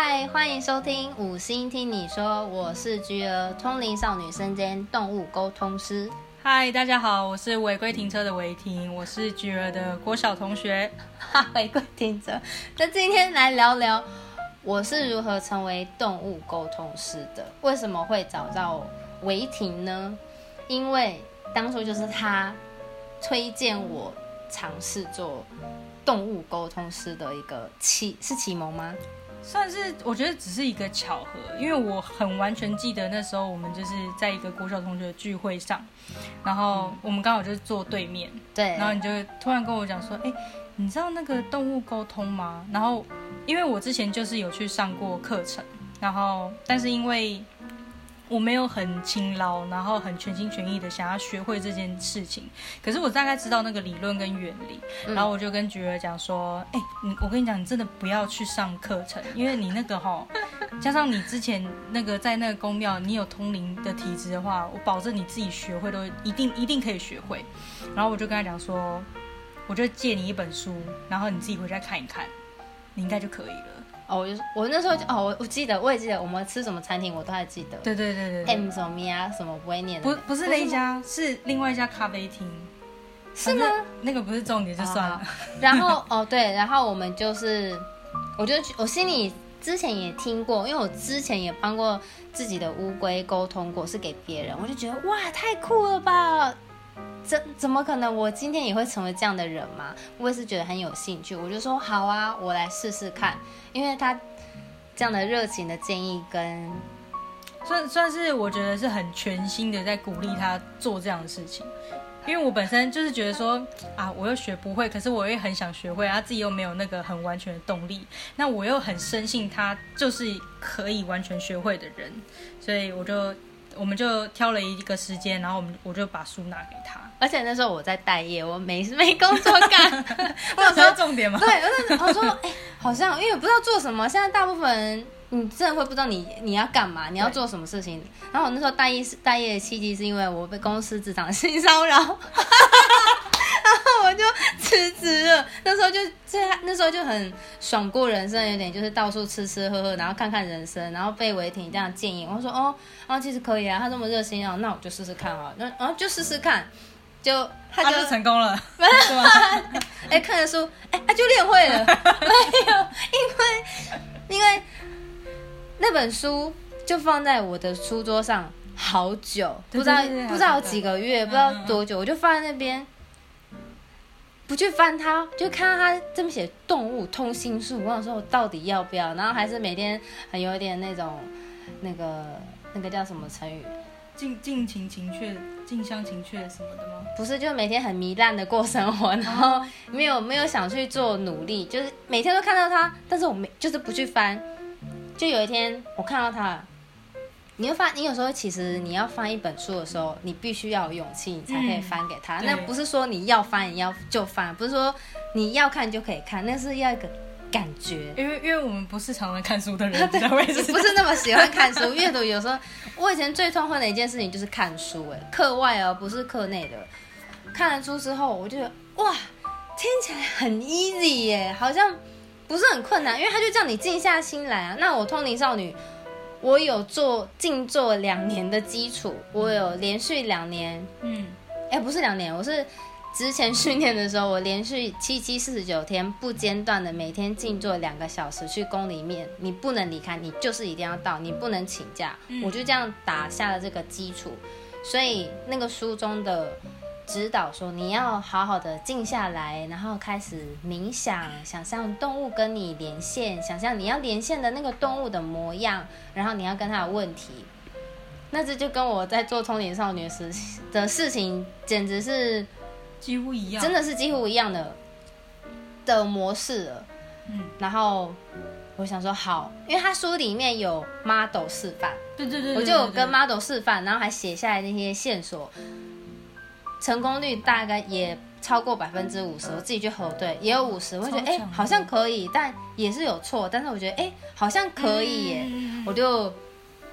嗨，欢迎收听五星听你说，我是菊儿，通灵少女身兼动物沟通师。嗨，大家好，我是违规停车的违停，我是菊儿的郭小同学。哈，违规停车。那今天来聊聊我是如何成为动物沟通师的？为什么会找到违停呢？因为当初就是他推荐我尝试做动物沟通师的一个启，是启蒙吗？算是我觉得只是一个巧合，因为我很完全记得那时候我们就是在一个国小同学的聚会上，然后我们刚好就是坐对面，对，然后你就突然跟我讲说，哎，你知道那个动物沟通吗？然后因为我之前就是有去上过课程，然后但是因为。我没有很勤劳，然后很全心全意的想要学会这件事情。可是我大概知道那个理论跟原理，然后我就跟菊儿讲说：“哎，你我跟你讲，你真的不要去上课程，因为你那个哈，加上你之前那个在那个宫庙，你有通灵的体质的话，我保证你自己学会都一定一定可以学会。”然后我就跟他讲说：“我就借你一本书，然后你自己回家看一看，你应该就可以了。”哦，我就我那时候就哦，我我记得，我也记得我们吃什么餐厅，我都还记得。对对对对，M 什么呀，什么不会念的。不不是那一家，是另外一家咖啡厅。是吗？那个不是重点，就算了。然后哦对，然后我们就是，我就我心里之前也听过，因为我之前也帮过自己的乌龟沟通过，是给别人，我就觉得哇，太酷了吧！怎怎么可能？我今天也会成为这样的人吗？我也是觉得很有兴趣，我就说好啊，我来试试看。因为他这样的热情的建议，跟算算是我觉得是很全心的在鼓励他做这样的事情。因为我本身就是觉得说啊，我又学不会，可是我又很想学会，他自己又没有那个很完全的动力，那我又很深信他就是可以完全学会的人，所以我就。我们就挑了一个时间，然后我们我就把书拿给他。而且那时候我在待业，我没没工作干。我有说重点吗？对，我说哎，好像因为我不知道做什么。现在大部分人，你真的会不知道你你要干嘛，你要做什么事情。然后我那时候待业是待业的契机，是因为我被公司职场性骚扰。然 后我就辞职了。那时候就这，那时候就很爽过人生，有点就是到处吃吃喝喝，然后看看人生。然后被违停这样建议，我说哦，啊其实可以啊，他这么热心啊，那我就试试看啊。那然后就试试看，就他就成功了？哎，看了书，哎，他就练会了。没有，因为因为那本书就放在我的书桌上好久，不知道不知道几个月，不知道多久，我就放在那边。不去翻它，就看到它这么写“动物通心术”，我想说我到底要不要？然后还是每天很有点那种，那个那个叫什么成语？近近情情却近乡情却什么的吗？不是，就每天很糜烂的过生活，然后没有没有想去做努力，就是每天都看到它，但是我没就是不去翻。就有一天我看到它。你会翻，你有时候其实你要翻一本书的时候，你必须要有勇气，你才可以翻给他。那不是说你要翻你要就翻，不是说你要看就可以看，那是要一个感觉。因为因为我们不是常常看书的人，对，不是那么喜欢看书阅读。有时候我以前最痛恨的一件事情就是看书，哎，课外而不是课内的。看了书之后，我就觉得哇，听起来很 easy 耶，好像不是很困难，因为他就叫你静下心来啊。那我通灵少女。我有做静坐两年的基础，我有连续两年，嗯，哎，不是两年，我是之前训练的时候，我连续七七四十九天不间断的每天静坐两个小时去宫里面，你不能离开，你就是一定要到，你不能请假，我就这样打下了这个基础，所以那个书中的。指导说你要好好的静下来，然后开始冥想，想象动物跟你连线，想象你要连线的那个动物的模样，然后你要跟他的问题。那这就跟我在做通灵少女时的事情简直是几乎一样，真的是几乎一样的的模式了。嗯，然后我想说好，因为他书里面有 model 示范，对对对，我就有跟 model 示范，然后还写下来那些线索。成功率大概也超过百分之五十，我自己去核对也有五十，我觉得哎好像可以，但也是有错，但是我觉得哎好像可以耶，我就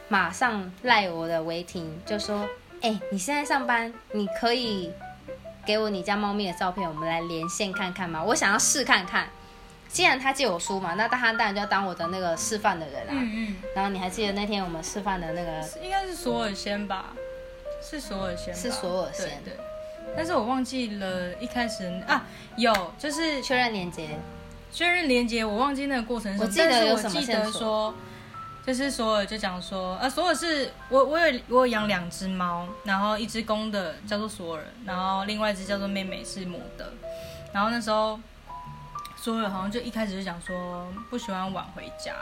马上赖我的违停，就说哎你现在上班，你可以给我你家猫咪的照片，我们来连线看看吗？我想要试看看，既然他借我书嘛，那他当然就要当我的那个示范的人啊。嗯然后你还记得那天我们示范的那个嗯，应该是索尔先吧？是索尔先，是索尔先对对。但是我忘记了一开始啊，有就是确认连接？确认连接，我忘记那个过程是什么。我记得我记得说，就是索尔就讲说，呃，索尔是我我有我有养两只猫，然后一只公的叫做索尔，然后另外一只叫做妹妹是母的，然后那时候。索尔好像就一开始就讲说不喜欢晚回家，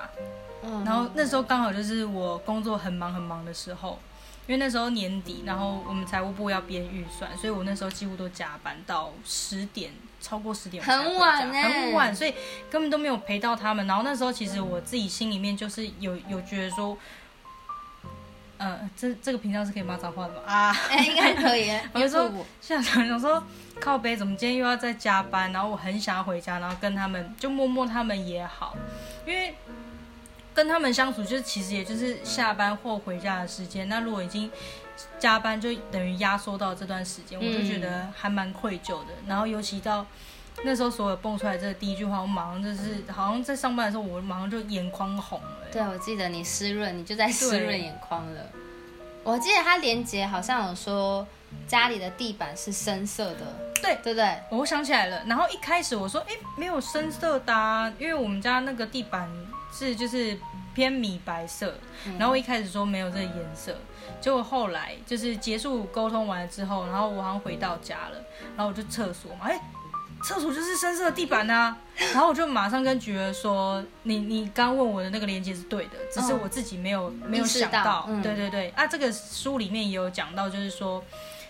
嗯，然后那时候刚好就是我工作很忙很忙的时候，因为那时候年底，然后我们财务部要编预算，所以我那时候几乎都加班到十点，超过十点很晚欸很晚，所以根本都没有陪到他们。然后那时候其实我自己心里面就是有有觉得说，呃，这这个频道是可以骂脏话的吗？啊，哎，应该可以。我就说现在想想说，靠背怎么今天又要再加班？然后我很想要回家，然后跟他们就摸摸他们也好，因为跟他们相处，就是其实也就是下班或回家的时间。那如果已经加班，就等于压缩到这段时间，我就觉得还蛮愧疚的。然后尤其到那时候，所有蹦出来这第一句话，我马上就是好像在上班的时候，我马上就眼眶红了、欸对，我记得你湿润，你就在湿对润眼眶了。我记得他连接好像有说家里的地板是深色的，对对不对？我想起来了，然后一开始我说，哎，没有深色的、啊，因为我们家那个地板是就是偏米白色，然后我一开始说没有这个颜色，结果后来就是结束沟通完了之后，然后我好像回到家了，然后我就厕所嘛，哎，厕所就是深色的地板啊，然后我就马上跟菊儿说，你你刚问我的那个连接是对的，只是嗯。我自己没有、没有想到，嗯。对对对，啊，这个书里面也有讲到，就是说。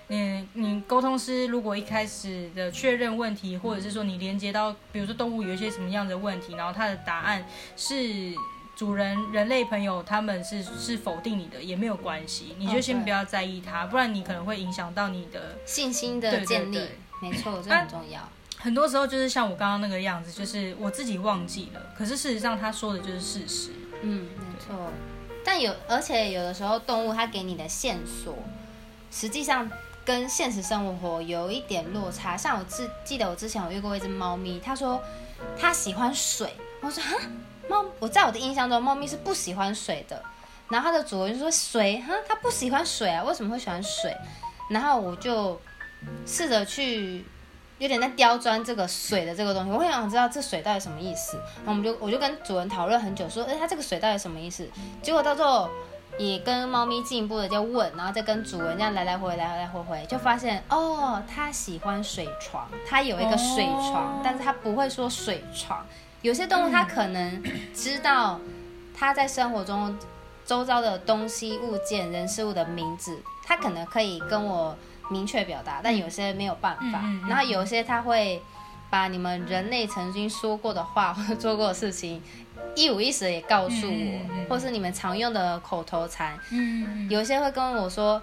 嗯，你沟通师如果一开始的确认问题，或者是说你连接到，比如说动物有一些什么样的问题，然后它的答案是主人人类朋友他们是是否定你的，也没有关系，你就先不要在意它，不然你可能会影响到你的。信心的对对建立，对没错，这很重要。很多时候就是像我刚刚那个样子，就是我自己忘记了，可是事实上他说的就是事实。嗯，没错。但有，而且有的时候动物它给你的线索，实际上跟现实生活有一点落差。像我记记得我之前有遇过一只猫咪，它说它喜欢水，我说哈，猫，我在我的印象中，猫咪是不喜欢水的。然后它的主人就说水，哈，它不喜欢水啊，为什么会喜欢水？然后我就试着去有点在刁钻这个水的这个东西，我很想知道这水到底什么意思。然后我们就我就跟主人讨论很久，说，哎，它这个水到底什么意思？结果到最后也跟猫咪进一步的就问，然后再跟主人这样来来回回来来回回，就发现哦，它喜欢水床，它有一个水床，哦但是它不会说水床。有些动物它可能知道它在生活中周遭的东西、物件、人事物的名字，它可能可以跟我明确表达，但有些没有办法。嗯嗯嗯然后有些它会把你们人类曾经说过的话或者做过的事情，一五一十地也告诉我，或是你们常用的口头禅，嗯，有些会跟我说。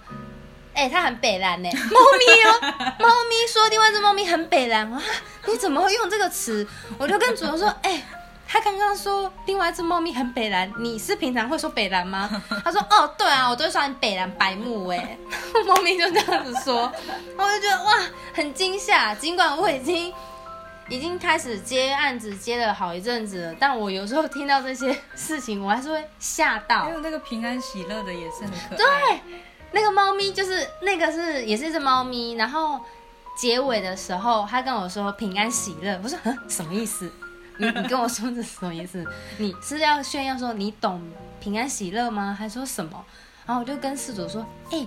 哎、它很北蓝呢，猫咪哦，猫咪说另外一只猫咪很北蓝啊，你怎么会用这个词？我就跟主人说，哎、他刚刚说另外一只猫咪很北蓝，你是平常会说北蓝吗？他说哦，对啊，我都会说你北蓝白目哎，猫咪就这样子说，我就觉得哇，很惊吓。尽管我已经已经开始接案子接了好一阵子了，但我有时候听到这些事情，我还是会吓到还。有那个平安喜乐的也是很可爱。对，那个猫咪就是那个是也是一只猫咪，然后结尾的时候，他跟我说平安喜乐，我说嗯 什么意思？你你跟我说这是什么意思？你是要炫耀说你懂平安喜乐吗？还说什么？然后我就跟事主说，哎、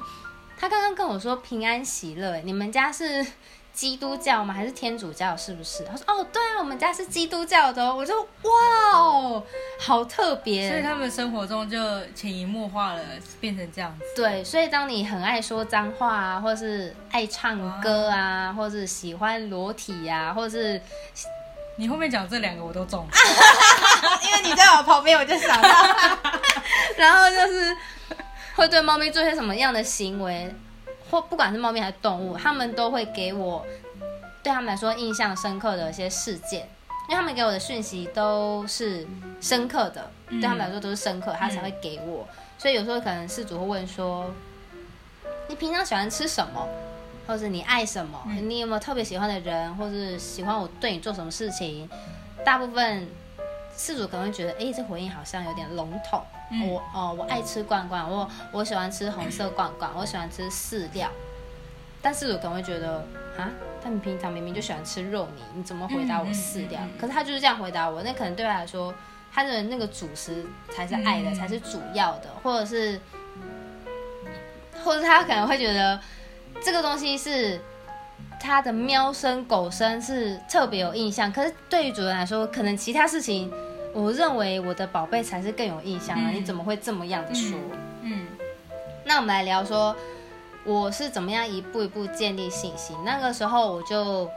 他刚刚跟我说平安喜乐，你们家是基督教吗？还是天主教？是不是？他说哦，对啊，我们家是基督教的哦。我就哇哦，好特别。所以他们生活中就潜移默化了，变成这样子。对，所以当你很爱说脏话啊，或是爱唱歌啊，或是喜欢裸体啊，或是你后面讲这两个我都中，因为你在我旁边，我就想到，然后就是会对猫咪做些什么样的行为，或不管是猫咪还是动物，他们都会给我对他们来说印象深刻的一些事件，因为他们给我的讯息都是深刻的，对他们来说都是深刻，他才会给我。所以有时候可能事主会问说：“你平常喜欢吃什么？”或者你爱什么？你有没有特别喜欢的人，或是喜欢我对你做什么事情？大部分事主可能会觉得，哎，这回应好像有点笼统。嗯我哦，我爱吃罐罐，我我喜欢吃红色罐罐，我喜欢吃饲料。但事主可能会觉得，啊，他们平常明明就喜欢吃肉泥，你怎么回答我饲料？可是他就是这样回答我，那可能对他来说，他的那个主食才是爱的，嗯才是主要的，或者是，或者他可能会觉得这个东西是他的喵声、狗声是特别有印象，可是对于主人来说，可能其他事情，我认为我的宝贝才是更有印象啊！嗯你怎么会这么样的说？嗯那我们来聊说，我是怎么样一步一步建立信心。那个时候我就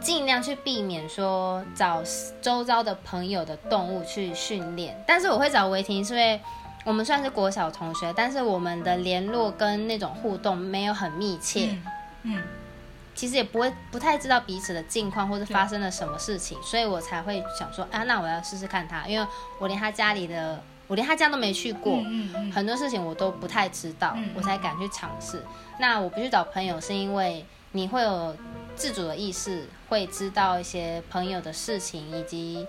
尽量去避免说找周遭的朋友的动物去训练，但是我会找维婷，是因为我们算是国小同学，但是我们的联络跟那种互动没有很密切。嗯嗯其实也不会不太知道彼此的近况或者发生了什么事情，所以我才会想说，啊，那我要试试看他，因为我连他家里的，我连他家都没去过，嗯嗯很多事情我都不太知道，嗯我才敢去尝试。那我不去找朋友，是因为你会有自主的意识，会知道一些朋友的事情以及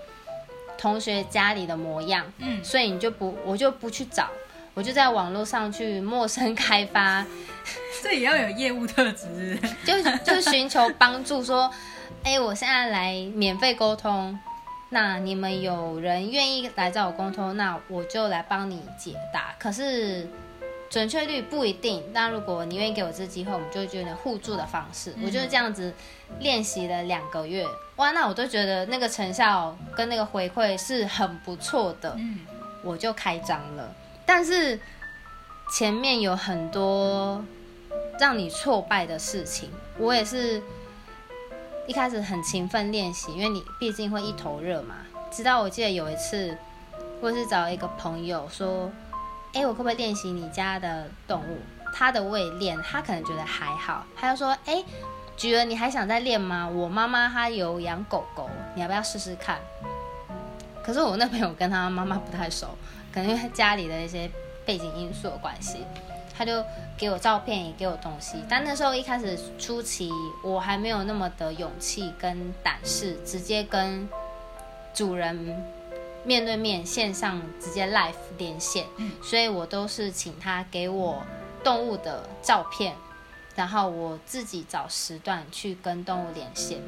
同学家里的模样，嗯所以你就不，我就不去找。我就在网络上去陌生开发，这也要有业务特质。就就寻求帮助，说，哎，我现在来免费沟通，那你们有人愿意来找我沟通，那我就来帮你解答。可是准确率不一定，那如果你愿意给我这机会，我们就觉得互助的方式，我就是这样子练习了两个月，哇，那我都觉得那个成效跟那个回馈是很不错的。嗯我就开张了。但是前面有很多让你挫败的事情，我也是一开始很勤奋练习，因为你毕竟会一头热嘛。直到我记得有一次，我是找一个朋友说：“哎，我可不可以练习你家的动物？”他的我也练，他可能觉得还好，他就说：“哎，菊儿，你还想再练吗？我妈妈她有养狗狗，你要不要试试看？”可是我那朋友跟他妈妈不太熟，可能因为家里的一些背景因素的关系，他就给我照片，也给我东西。但那时候一开始初期，我还没有那么的勇气跟胆识，直接跟主人面对面线上直接 live 连线，嗯所以我都是请他给我动物的照片，然后我自己找时段去跟动物连线。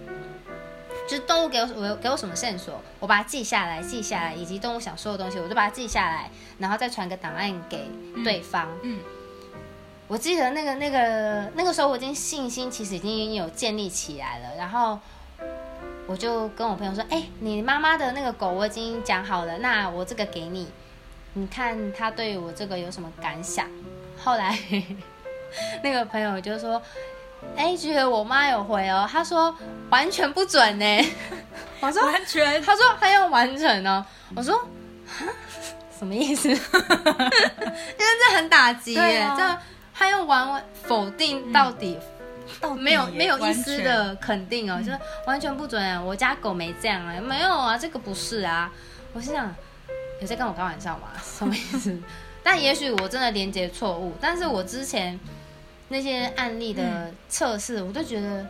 就是动物给我我给我什么线索，我把它记下来，记下来，以及动物想说的东西，我就把它记下来，然后再传个档案给对方。嗯我记得那个那个那个时候，我已经信心其实已经有建立起来了，然后我就跟我朋友说：“哎、你妈妈的那个狗我已经讲好了，那我这个给你，你看他对我这个有什么感想？”后来 那个朋友就说：“哎、觉得我妈有回哦，她说完全不准呢。”我说完全他说他要完成哦，我说哈什么意思？因为这很打击耶，这他又完否定到底，到底没有没有一丝，的肯定哦，就是完全不准啊！我家狗没这样啊，没有啊，这个不是啊。我心想，有在跟我开玩笑吗？什么意思？但也许我真的连接错误，但是我之前那些案例的测试，我都觉得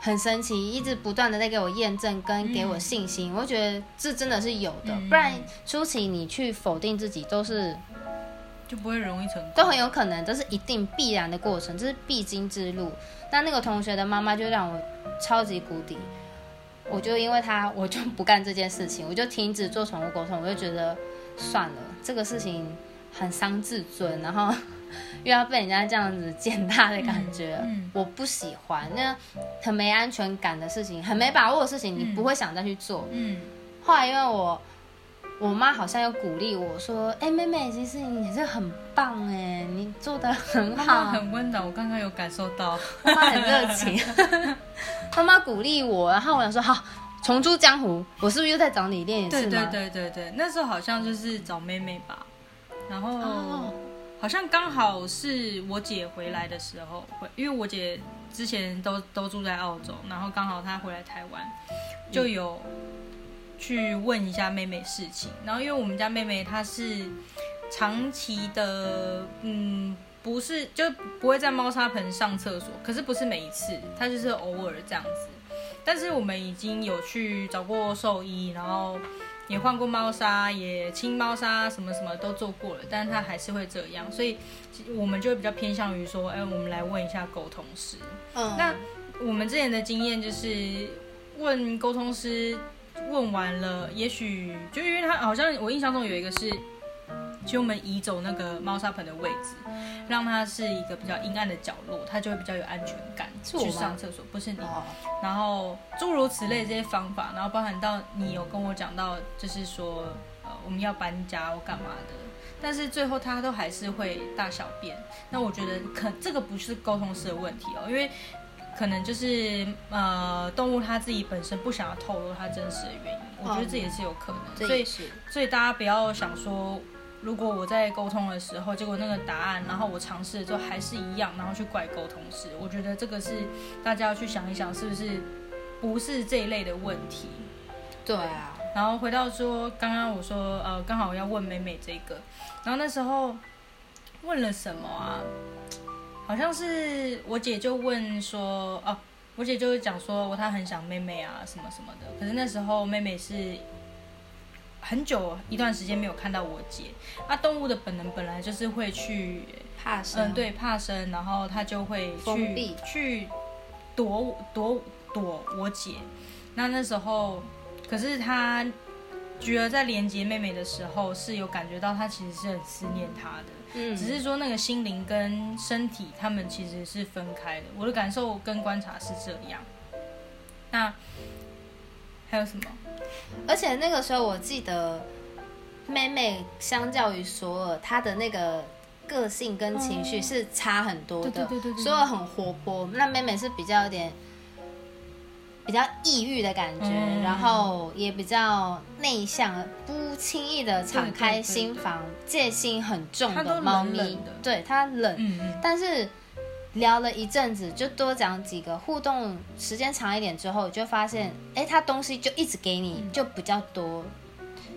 很神奇，一直不断的在给我验证跟给我信心，我觉得这真的是有的，嗯不然初期你去否定自己都是全就不会容易成功。都很有可能，这是一定必然的过程，这是必经之路。但那个同学的妈妈就让我超级谷底，我就因为他，我就不干这件事情，我就停止做宠物沟通，我就觉得算了，这个事情很伤自尊，然后又要被人家这样子践踏的感觉，嗯嗯我不喜欢，那很没安全感的事情，很没把握的事情，你嗯不会想再去做。嗯，后来因为我我妈好像有鼓励我说：“哎、妹妹，其实你也是很棒哎，你做的很妈妈好。”很温暖，我刚刚有感受到。妈妈很热情，妈妈鼓励我，然后我想说好，重出江湖，我是不是又在找你练一次？对对对对对，那时候好像就是找妹妹吧，然后、哦好像刚好是我姐回来的时候，回因为我姐之前都都住在澳洲，然后刚好她回来台湾，就有去问一下妹妹事情。然后因为我们家妹妹她是长期的，嗯，不是就不会在猫砂盆上厕所，可是不是每一次，她就是偶尔这样子。但是我们已经有去找过兽医，然后也换过猫砂，也清猫砂，什么什么都做过了，但是它还是会这样，所以我们就会比较偏向于说，哎，我们来问一下沟通师。嗯，那我们之前的经验就是问沟通师，问完了，也许就因为他好像我印象中有一个是。就我们移走那个猫砂盆的位置，让它是一个比较阴暗的角落，它就会比较有安全感去上厕所。不是你，然后诸如此类这些方法，然后包含到你有跟我讲到，就是说呃我们要搬家或干嘛的，但是最后它都还是会大小便。那我觉得可这个不是沟通式的问题哦，因为可能就是呃动物它自己本身不想要透露它真实的原因，我觉得这也是有可能。所以所以大家不要想说。如果我在沟通的时候，结果那个答案，然后我尝试了之后还是一样，然后去怪沟通师，我觉得这个是大家要去想一想，是不是不是这一类的问题？对啊。然后回到说，刚刚我说，呃，刚好要问美美这个，然后那时候问了什么啊？好像是我姐就问说，哦，我姐就是讲说，我她很想妹妹啊，什么什么的。可是那时候妹妹是。很久一段时间没有看到我姐，那动物的本能本来就是会去怕生，嗯，对，怕生，然后它就会去去躲躲躲我姐。那那时候，可是它觉得在连接妹妹的时候是有感觉到，它其实是很思念她的，嗯，只是说那个心灵跟身体他们其实是分开的。我的感受跟观察是这样。那还有什么？而且那个时候，我记得妹妹相较于索尔，她的那个个性跟情绪是差很多的。对对对索尔很活泼，那妹妹是比较有点比较抑郁的感觉，然后也比较内向，不轻易的敞开心房，戒心很重的猫咪。对，它冷，但是。聊了一阵子，就多讲几个互动，时间长一点之后，就发现，哎，它东西就一直给你，就比较多。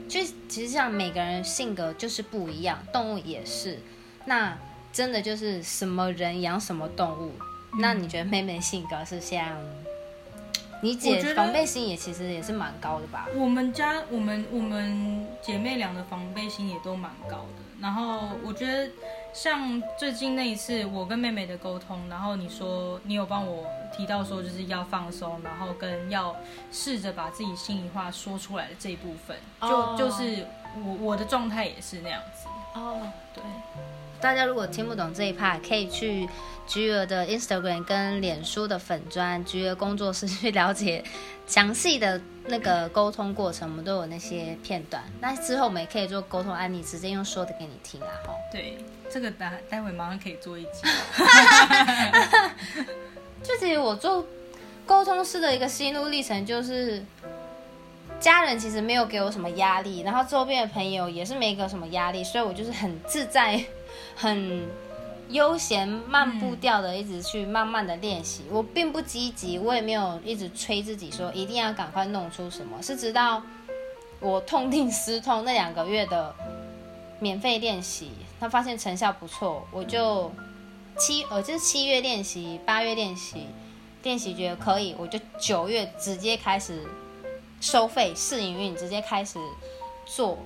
就其实像每个人性格就是不一样，动物也是。那真的就是什么人养什么动物。那你觉得妹妹性格是像？你姐防备心也其实也是蛮高的吧？我们家我们我们姐妹俩的防备心也都蛮高的。然后我觉得。像最近那一次我跟妹妹的沟通，然后你说你有帮我提到说就是要放松，然后跟要试着把自己心里话说出来的这一部分，就就是我我的状态也是那样子。哦，对，大家如果听不懂这一 part，可以去菊儿的 Instagram 跟脸书的粉砖菊儿工作室去了解详细的那个沟通过程，我们都有那些片段。那之后我们也可以做沟通案例，直接用说的给你听啊，哈。对。这个待待会马上可以做一集。就其实我做沟通师的一个心路历程，就是家人其实没有给我什么压力，然后周边的朋友也是没给我什么压力，所以我就是很自在、很悠闲、慢步调的一直去慢慢的练习。我并不积极，我也没有一直催自己说一定要赶快弄出什么，是直到我痛定思痛那两个月的免费练习。他发现成效不错，我就七呃就是七月练习，八月练习，练习觉得可以，我就九月直接开始收费试营运，直接开始做。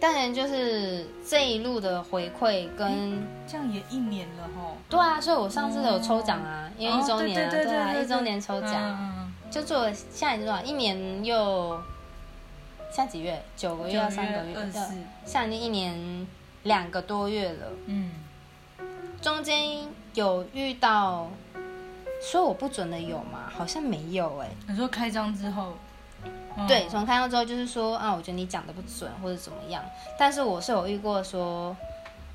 当然就是这一路的回馈跟这样也一年了哈。对啊，所以我上次有抽奖啊，因为一周年啊，对啊，一周年抽奖，就做了，现在多少？一年又。现在几月？九个月要三个月，现在一年两个多月了。嗯，中间有遇到说我不准的有吗？好像没有哎。你说开张之后，对，从开张之后就是说啊，我觉得你讲的不准或者怎么样。但是我是有遇过说，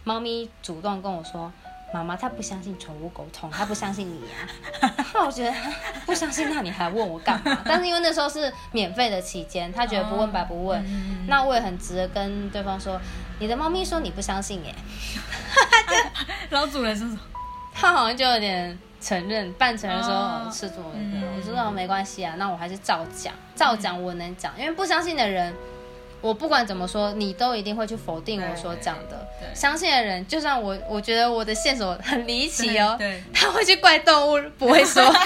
猫咪主动跟我说。妈妈她不相信宠物沟通，她不相信你啊。那我觉得不相信，那你还问我干嘛？但是因为那时候是免费的期间，他觉得不问白不问。那我也很直的跟对方说，你的猫咪说你不相信耶。老主人说什么？他好像就有点承认，半承认说是主人的。我说没关系啊，那我还是照讲，照讲我能讲，因为不相信的人。我不管怎么说，你都一定会去否定我所讲的。相信的人，就算我我觉得我的线索很离奇哦，他会去怪动物，不会说。他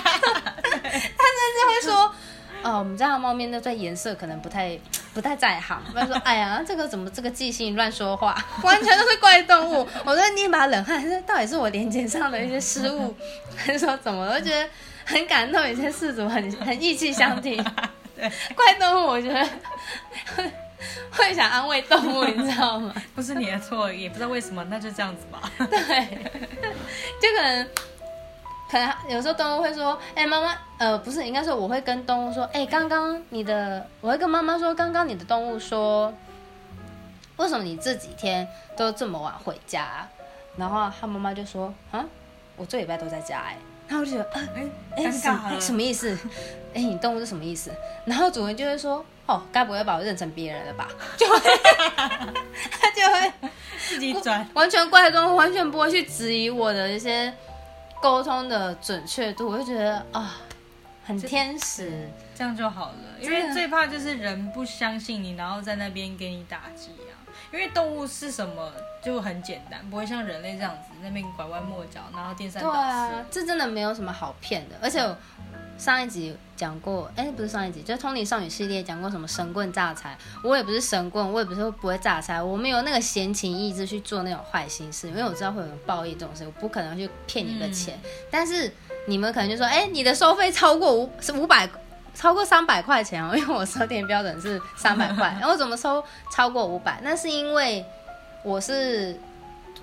甚至会说，哦，我们家的猫咪那对颜色可能不太不太在行。不然说，哎呀，这个怎么这个记性乱说话，完全都是怪动物。我在捏把冷汗，这到底是我连接上的一些失误，还是说怎么？我就觉得很感动，有些事主很很义气相挺。对，怪动物，我觉得会会想安慰动物，你知道吗？不是你的错，也不知道为什么，那就这样子吧。对，就可能可能有时候动物会说：“哎、妈妈，呃，不是，应该说我会跟动物说，哎、刚刚你的，我会跟妈妈说，刚刚你的动物说，为什么你这几天都这么晚回家？”然后他妈妈就说：“啊，我这礼拜都在家、哎。”然后我就觉得，呃哎，什么什么意思？哎，你动物是什么意思？然后主人就会说，哦，该不会把我认成别人了吧？就会，他就会自己转。完全怪动物，完全不会去质疑我的一些沟通的准确度，我就觉得啊，很天使。这样就好了，因为最怕就是人不相信你，然后在那边给你打击啊。因为动物是什么就很简单，不会像人类这样子那边拐弯抹角，然后颠三对倒四。啊，这真的没有什么好骗的。而且我上一集讲过，哎，不是上一集，就是《通灵少女》系列讲过什么神棍榨财，我也不是神棍，我也不是不会榨财，我没有那个闲情逸致去做那种坏心事，因为我知道会有人报应这种事，我不可能去骗你的钱。但是你们可能就说，哎，你的收费超过五是五百。超过三百块钱哦，因为我收店标准是三百块，然后我怎么收超过五百？那是因为我是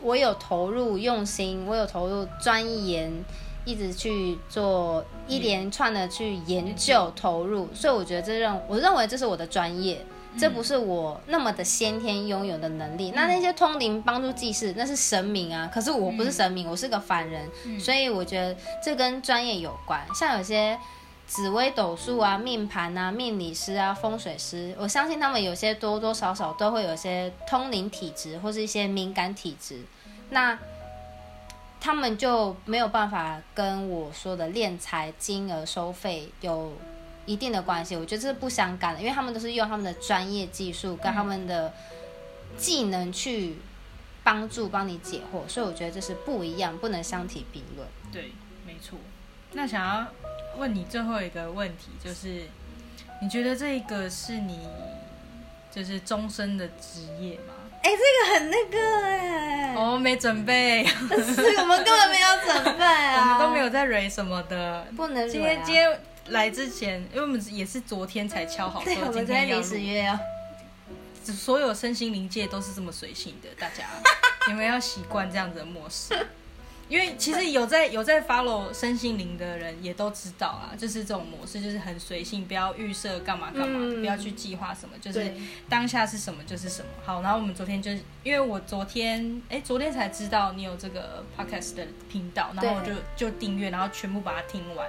我有投入用心，我有投入钻研，一直去做一连串的去研究投入，所以我觉得这认我认为这是我的专业。这不是我那么的先天拥有的能力。那那些通灵帮助祭祀，那是神明啊。可是我不是神明，我是个凡人，所以我觉得这跟专业有关。像有些紫微斗数啊、命盘啊、命理师啊、风水师，我相信他们有些多多少少都会有些通灵体质或是一些敏感体质，那他们就没有办法跟我说的敛财金额收费有一定的关系。我觉得这是不相干的，因为他们都是用他们的专业技术跟他们的技能去帮助帮你解惑，所以我觉得这是不一样，不能相提并论。对，没错。那想要问你最后一个问题，就是你觉得这一个是你就是终身的职业吗？哎、这个很那个哎、我们没准备，是我们根本没有准备我啊，们都没有在蕊什么的。不能今天今天来之前，因为我们也是昨天才敲好说今天临时约哦。所有身心灵界都是这么随性的，大家 你们要习惯这样子的模式。因为其实有在有在 follow 身心灵的人也都知道啊，就是这种模式，就是很随性，不要预设干嘛干嘛，嗯不要去计划什么，就是对当下是什么就是什么。好，然后我们昨天就是因为我昨天哎昨天才知道你有这个 podcast 的频道，然后我就就订阅，然后全部把它听完。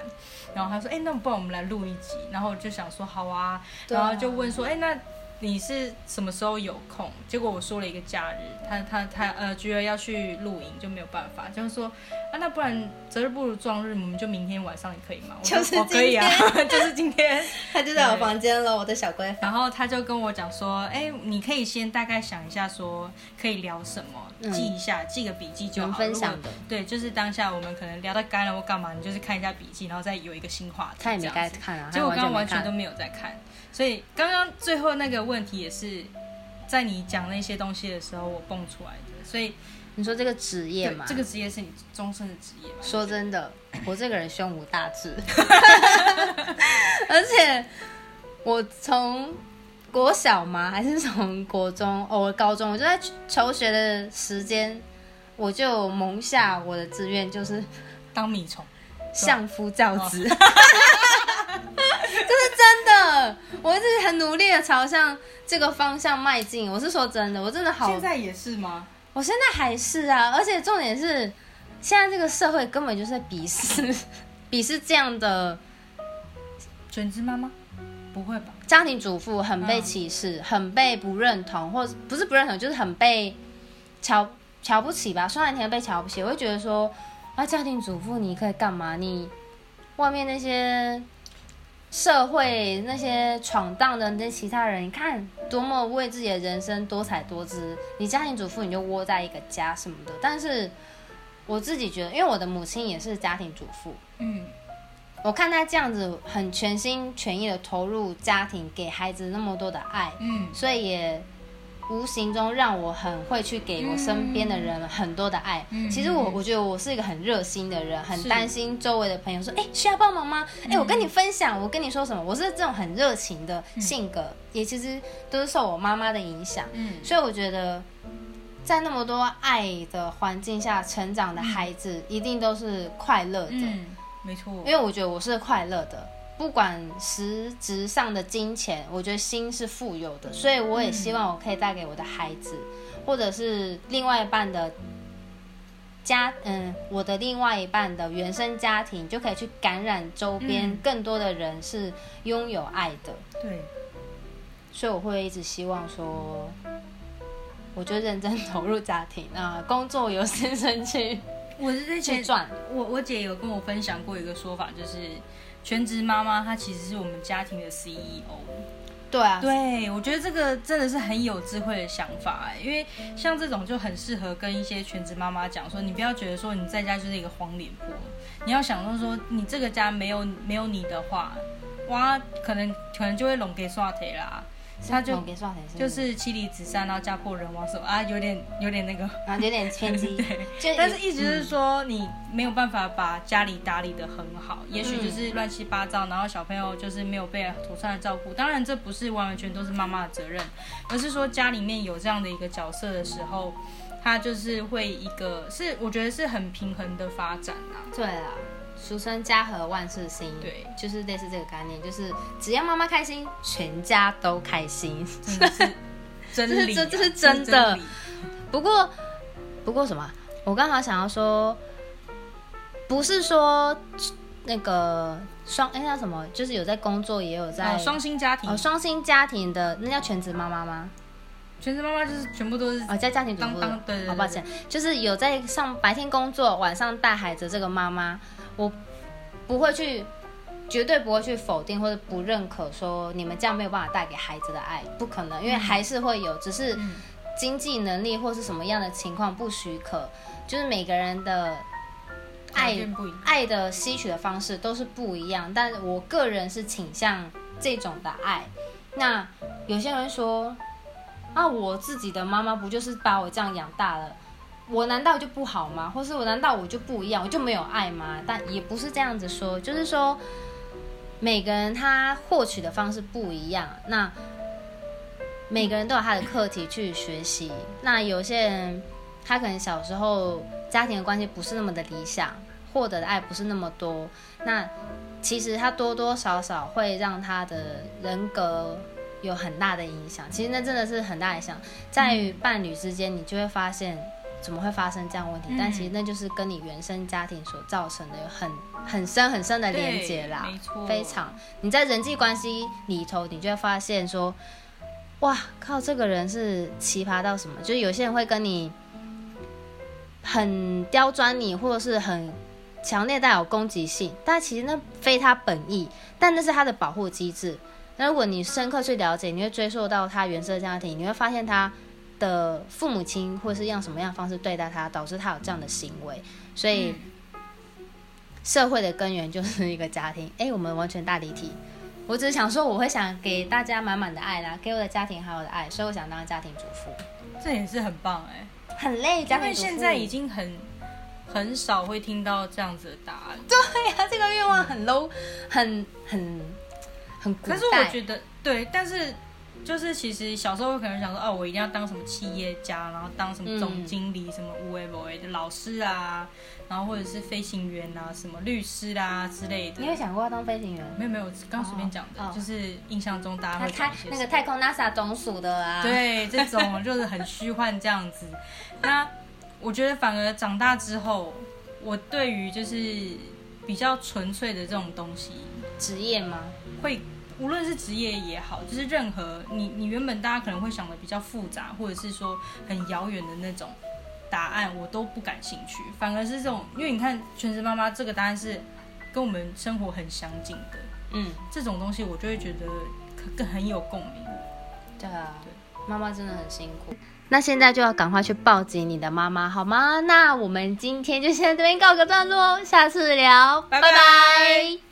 然后他说哎那不然我们来录一集，然后我就想说好啊然后就问说哎那。你是什么时候有空？结果我说了一个假日，他他他呃觉得要去露营就没有办法，就是说啊那不然择日不如撞日，我们就明天晚上也可以吗？我就是我可以啊，就是今天。他就在我房间了，我的小闺房。然后他就跟我讲说，哎，你可以先大概想一下，说可以聊什么，嗯记一下，记个笔记就好。能分享的对，就是当下我们可能聊到干了或干嘛，你就是看一下笔记，然后再有一个新话题。他也没这样子该看啊，结果我刚刚完。全都没有在看，所以刚刚最后那个问题也是在你讲那些东西的时候我蹦出来的，所以你说这个职业嘛，对这个职业是你终身的职业吗？说真的，我这个人胸无大志，而且我从国小嘛，还是从国中，哦，我高中，我就在求学的时间，我就蒙下我的志愿，就是当米虫，相夫教子。这 是真的，我一直很努力的朝向这个方向迈进。我是说真的，我真的好现在也是吗？我现在还是啊，而且重点是，现在这个社会根本就是在鄙视 鄙视这样的全职妈妈？不会吧？家庭主妇，很被歧视，很被不认同，或者不是不认同，就是很被瞧瞧不起吧。说难听点被瞧不起，我会觉得说，啊，家庭主妇你可以干嘛？你外面那些社会那些闯荡的那些其他人，你看多么为自己的人生多彩多姿。你家庭主妇你就窝在一个家什么的，但是我自己觉得，因为我的母亲也是家庭主妇，嗯，我看她这样子很全心全意的投入家庭，给孩子那么多的爱，嗯，所以也无形中让我很会去给我身边的人很多的爱。嗯其实我我觉得我是一个很热心的人，很担心周围的朋友说，哎、需要帮忙吗？哎、我跟你分享，我跟你说什么，我是这种很热情的性格，也其实都是受我妈妈的影响。嗯。所以我觉得，在那么多爱的环境下成长的孩子，一定都是快乐的。嗯，没错，因为我觉得我是快乐的，不管实质上的金钱，我觉得心是富有的，所以我也希望我可以带给我的孩子，或者是另外一半的家，嗯，我的另外一半的原生家庭，就可以去感染周边嗯。更多的人是拥有爱的，对，所以我会一直希望说。我就认真投入家庭啊，工作由先生去我是之去前赚，我我姐有跟我分享过一个说法，就是全职妈妈她其实是我们家庭的 CEO。对啊，对，我觉得这个真的是很有智慧的想法哎，因为像这种就很适合跟一些全职妈妈讲说，你不要觉得说你在家就是一个黄脸婆，你要想到说你这个家没有没有你的话，哇，可能可能就会拢给刷腿啦，他就就是妻离子散，然后家破人亡什么啊，有点有点那个。啊，有点偏激，对但是一直是说，你没有办法把家里打理的很好，也许嗯就是乱七八糟，然后小朋友就是没有被妥善的照顾。当然，这不是完完全都是妈妈的责任，而是说家里面有这样的一个角色的时候，他就是会一个是我觉得是很平衡的发展啊。对啦，俗称家和万事兴，对就是类似这个概念，就是只要妈妈开心，全家都开心。真的 是真理啊、这这是真的 不过，不过什么？我刚好想要说，不是说那个双哎那什么，就是有在工作，也有在哦，双薪家庭哦，双薪家庭的，那叫全职妈妈吗？全职妈妈就是全部都是哦，在家庭主妇。对好抱歉，就是有在上白天工作，晚上带孩子这个妈妈，我不会去，绝对不会去否定或者不认可说你们这样没有办法带给孩子的爱，不可能，因为还是会有，只是嗯。经济能力或是什么样的情况不许可，就是每个人的条爱。爱的吸取的方式都是不一样，但我个人是倾向这种的爱。那有些人说，啊，我自己的妈妈不就是把我这样养大了，我难道就不好吗？或是我难道我就不一样，我就没有爱吗？但也不是这样子说，就是说每个人他获取的方式不一样，那每个人都有他的课题去学习。那有些人他可能小时候家庭的关系不是那么的理想，获得的爱不是那么多，那其实他多多少少会让他的人格有很大的影响。其实那真的是很大的影响，在于伴侣之间，你就会发现怎么会发生这样问题，嗯但其实那就是跟你原生家庭所造成的有很很深很深的连接啦没，错非常。你在人际关系里头，你就会发现说，哇靠，这个人是奇葩到什么？就是有些人会跟你很刁钻你，或者是很强烈带有攻击性，但其实那非他本意，但那是他的保护机制。那如果你深刻去了解，你会追溯到他原生家庭，你会发现他的父母亲或是用什么样的方式对待他，导致他有这样的行为。所以，社会的根源就是一个家庭。哎、我们完全大离题。我只是想说，我会想给大家满满的爱啦，给我的家庭还有我的爱，所以我想当家庭主妇。这也是很棒哎、很累，家因为庭主妇现在已经很很少会听到这样子的答案。对呀、这个愿望很 low，很很很古代。可是我觉得对，但是就是其实小时候可能想说，哦，我一定要当什么企业家，然后当什么总经理，什么无为不为的老师啊，然后或者是飞行员啊，什么律师啊、之类的你。有想过要当飞行员？没有没有，刚随便讲的，就是印象中大家他会讲太那个太空 NASA 总署的啊，，对，这种就是很虚幻这样子。那我觉得反而长大之后，我对于就是比较纯粹的这种东西，职业吗？会无论是职业也好，就是任何你你原本大家可能会想的比较复杂，或者是说很遥远的那种答案，我都不感兴趣。反而是这种，因为你看全职妈妈这个答案是跟我们生活很相近的，嗯，这种东西我就会觉得更很有共鸣。对啊，妈妈真的很辛苦。那现在就要赶快去抱紧你的妈妈，好吗？那我们今天就先在这边告个段落，下次聊，拜拜拜拜